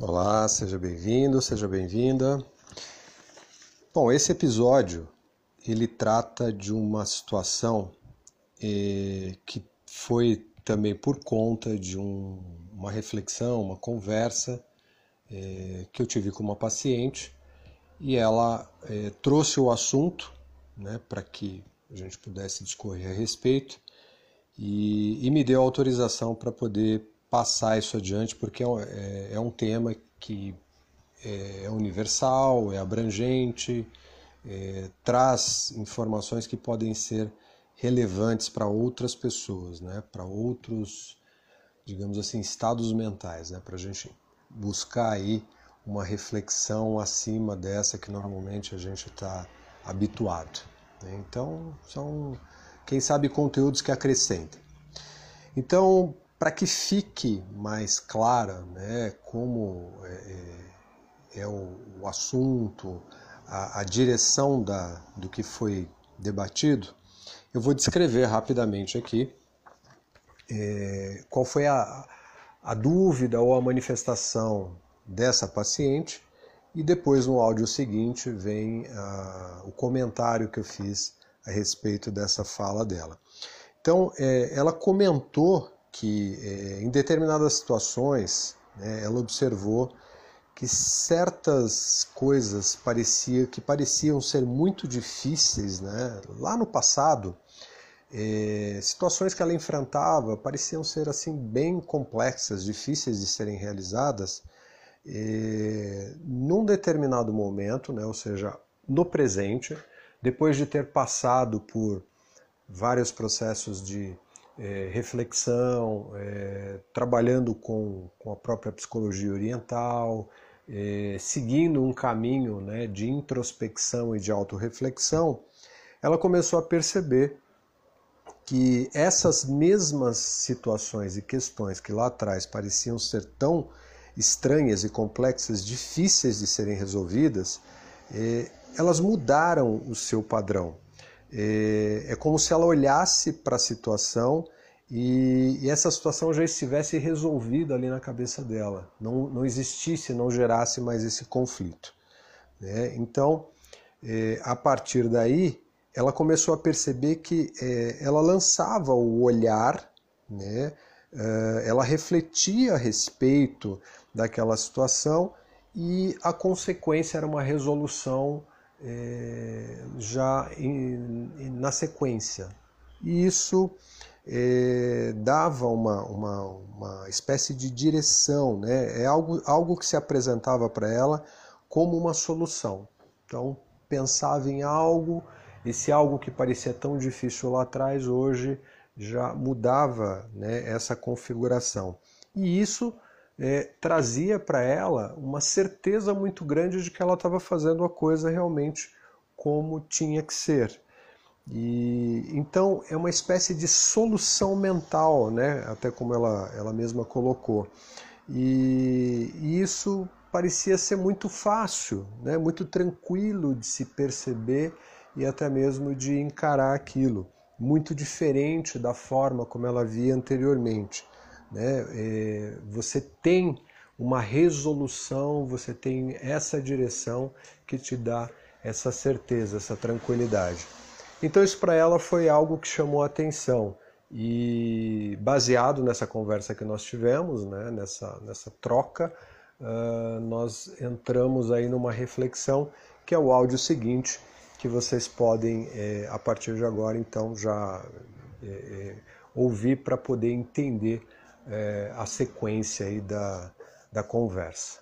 Olá, seja bem-vindo, seja bem-vinda. Bom, esse episódio ele trata de uma situação eh, que foi também por conta de um, uma reflexão, uma conversa eh, que eu tive com uma paciente e ela eh, trouxe o assunto né, para que a gente pudesse discorrer a respeito e, e me deu autorização para poder passar isso adiante, porque é, é, é um tema que é, é universal, é abrangente, é, traz informações que podem ser relevantes para outras pessoas, né? para outros, digamos assim, estados mentais, né? para a gente buscar aí uma reflexão acima dessa que normalmente a gente está habituado. Né? Então, são, quem sabe, conteúdos que acrescentem. Então, para que fique mais clara né, como é, é, é o, o, assunto, a, a, direção da, do que foi debatido, eu vou descrever rapidamente aqui é, qual foi a, a dúvida ou a manifestação dessa paciente e depois no áudio seguinte vem o comentário que eu fiz a respeito dessa fala dela. Então, é, ela comentou que é, em determinadas situações né, ela observou que certas coisas parecia, que pareciam ser muito difíceis né, lá no passado, é, situações que ela enfrentava pareciam ser assim bem complexas, difíceis de serem realizadas, é, num determinado momento, né, ou seja, no presente, depois de ter passado por vários processos de é, reflexão, é, trabalhando com, com a própria psicologia oriental, é, seguindo um caminho né, de introspecção e de autorreflexão, ela começou a perceber que essas mesmas situações e questões que lá atrás pareciam ser tão estranhas e complexas, difíceis de serem resolvidas, é, elas mudaram o seu padrão. É, é como se ela olhasse para a situação e, e, essa situação já estivesse resolvida ali na cabeça dela, não, não existisse, não gerasse mais esse conflito. Né? Então, é, a partir daí, ela começou a perceber que é, ela lançava o olhar, né? É, ela refletia a respeito daquela situação e a consequência era uma resolução é, já em, na sequência. E isso é, dava uma, uma, uma espécie de direção, né? é algo, algo que se apresentava para ela como uma solução. Então, pensava em algo, esse algo que parecia tão difícil lá atrás, hoje já mudava né, essa configuração. E isso é, trazia para ela uma certeza muito grande de que ela estava fazendo a coisa realmente como tinha que ser. E então é uma espécie de solução mental, né? Até como ela, ela mesma colocou. E, e isso parecia ser muito fácil, né? Muito tranquilo de se perceber e até mesmo de encarar aquilo, muito diferente da forma como ela via anteriormente. Né? É, você tem uma resolução, você tem essa direção que te dá essa certeza, essa tranquilidade. Então isso para ela foi algo que chamou a atenção e baseado nessa conversa que nós tivemos, né, nessa, nessa troca, uh, nós entramos aí numa reflexão que é o áudio seguinte que vocês podem é, a partir de agora então já é, é, ouvir para poder entender a sequência aí da, da conversa.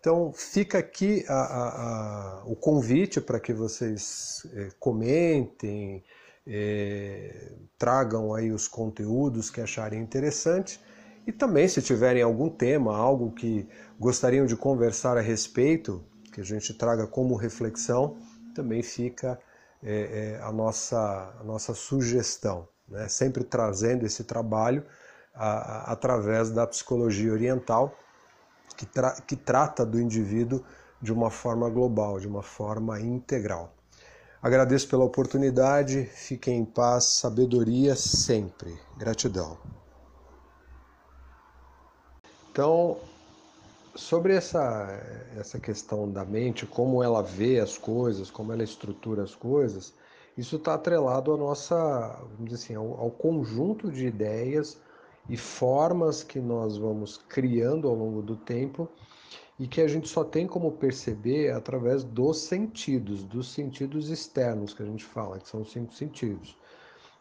Então fica aqui a, a, a, o convite para que vocês é, comentem, é, tragam aí os conteúdos que acharem interessante e também se tiverem algum tema, algo que gostariam de conversar a respeito, que a gente traga como reflexão, também fica é, é a, nossa, a nossa sugestão, né? sempre trazendo esse trabalho através da psicologia oriental que, tra que trata do indivíduo de uma forma global, de uma forma integral. Agradeço pela oportunidade, fiquem em paz, sabedoria sempre. Gratidão. Então, sobre essa, essa questão da mente, como ela vê as coisas, como ela estrutura as coisas, isso está atrelado à nossa, vamos dizer assim, ao, ao, conjunto de ideias e formas que nós vamos criando ao longo do tempo e que a gente só tem como perceber através dos sentidos, dos sentidos externos que a gente fala, que são os cinco sentidos.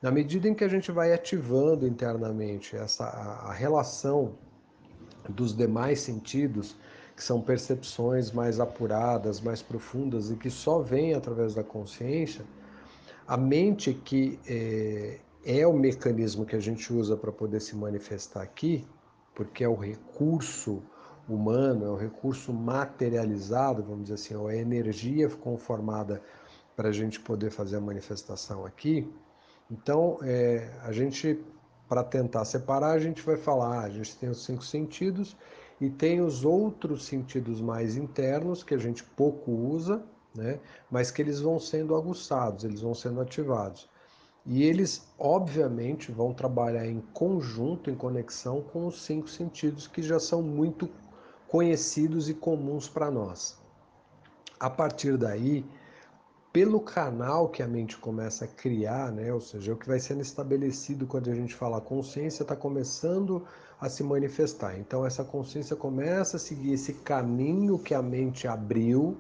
Na medida em que a gente vai ativando internamente essa a, a relação dos demais sentidos, que são percepções mais apuradas, mais profundas e que só vêm através da consciência, a mente que é, é o mecanismo que a gente usa para poder se manifestar aqui, porque é o recurso humano, é o recurso materializado, vamos dizer assim, é a energia conformada para a gente poder fazer a manifestação aqui. Então, é, a gente para tentar separar, a gente vai falar, ah, a gente tem os cinco sentidos e tem os outros sentidos mais internos que a gente pouco usa, né? mas que eles vão sendo aguçados, eles vão sendo ativados. E eles, obviamente, vão trabalhar em conjunto, em conexão com os cinco sentidos que já são muito conhecidos e comuns para nós. A partir daí, pelo canal que a mente começa a criar, né? ou seja, o que vai sendo estabelecido quando a gente fala consciência está começando a se manifestar. Então essa consciência começa a seguir esse caminho que a mente abriu,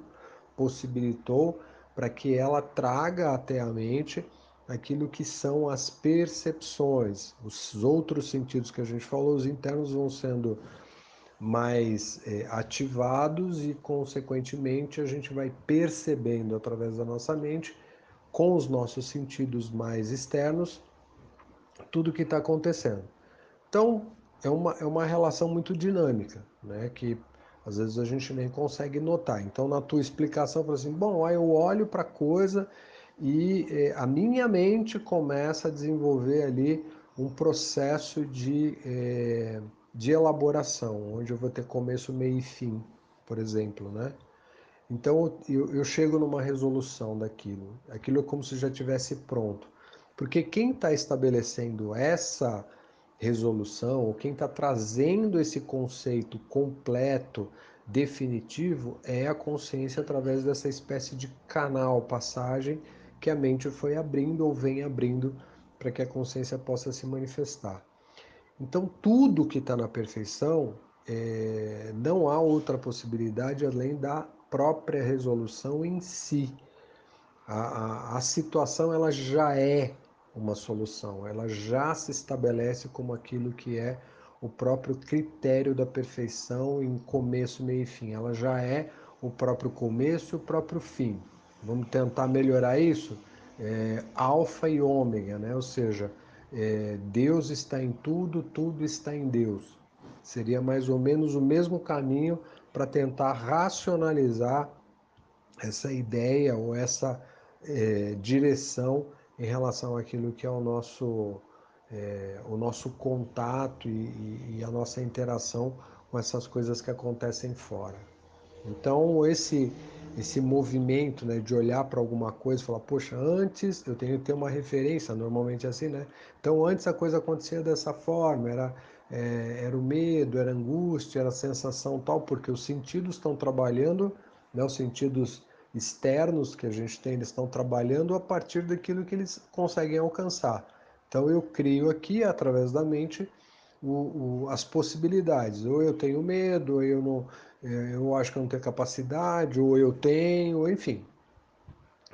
possibilitou para que ela traga até a mente aquilo que são as percepções, os outros sentidos que a gente falou, os internos vão sendo mais é, ativados e, consequentemente, a gente vai percebendo através da nossa mente, com os nossos sentidos mais externos, tudo o que está acontecendo. Então, é uma, é uma relação muito dinâmica, né? que às vezes a gente nem consegue notar. Então, na tua explicação, fala assim: bom, aí eu olho para a coisa e é, a minha mente começa a desenvolver ali um processo de. É, de elaboração, onde eu vou ter começo, meio e fim, por exemplo, né? Então eu, eu chego numa resolução daquilo, aquilo é como se já tivesse pronto, porque quem está estabelecendo essa resolução, ou quem está trazendo esse conceito completo, definitivo, é a consciência através dessa espécie de canal, passagem que a mente foi abrindo ou vem abrindo para que a consciência possa se manifestar. Então, tudo que está na perfeição, é, não há outra possibilidade além da própria resolução em si. A, a, a situação ela já é uma solução, ela já se estabelece como aquilo que é o próprio critério da perfeição em começo, meio e fim. Ela já é o próprio começo e o próprio fim. Vamos tentar melhorar isso? É, alfa e ômega, né? ou seja, é, Deus está em tudo, tudo está em Deus. Seria mais ou menos o mesmo caminho para tentar racionalizar essa ideia ou essa é, direção em relação àquilo que é o nosso, é, o nosso contato e, e a nossa interação com essas coisas que acontecem fora. Então, esse esse movimento né, de olhar para alguma coisa e falar, poxa, antes eu tenho que ter uma referência, normalmente é assim, né? Então antes a coisa acontecia dessa forma, era, é, era o medo, era a angústia, era a sensação tal, porque os sentidos estão trabalhando, né, os sentidos externos que a gente tem, eles estão trabalhando a partir daquilo que eles conseguem alcançar. Então eu crio aqui, através da mente, o, o, as possibilidades. Ou eu tenho medo, ou eu não, é, eu acho que eu não tenho capacidade, ou eu tenho, enfim.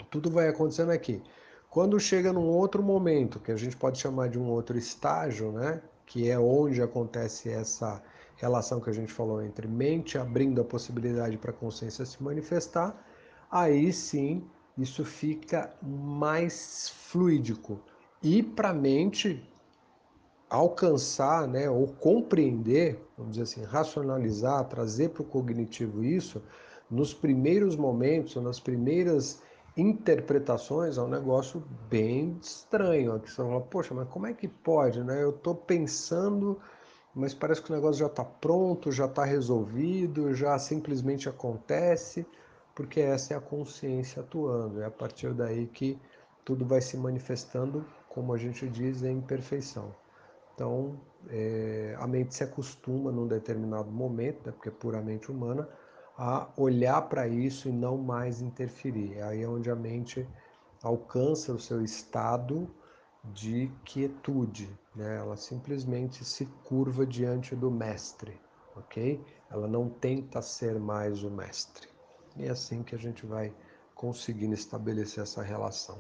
Tudo vai acontecendo aqui. Quando chega num outro momento, que a gente pode chamar de um outro estágio, né? Que é onde acontece essa relação que a gente falou entre mente abrindo a possibilidade para a consciência se manifestar, aí sim isso fica mais fluídico. E para a mente alcançar, né, ou compreender, vamos dizer assim, racionalizar, trazer para o cognitivo isso, nos primeiros momentos, nas primeiras interpretações, é um negócio bem estranho. Aqui você fala, poxa, mas como é que pode, né? Eu estou pensando, mas parece que o negócio já está pronto, já está resolvido, já simplesmente acontece, porque essa é a consciência atuando. É a partir daí que tudo vai se manifestando, como a gente diz, em perfeição. Então, é, a mente se acostuma num determinado momento, né, porque é puramente humana, a olhar para isso e não mais interferir. É aí onde a mente alcança o seu estado de quietude, né? ela simplesmente se curva diante do mestre, ok? Ela não tenta ser mais o mestre. E é assim que a gente vai conseguindo estabelecer essa relação.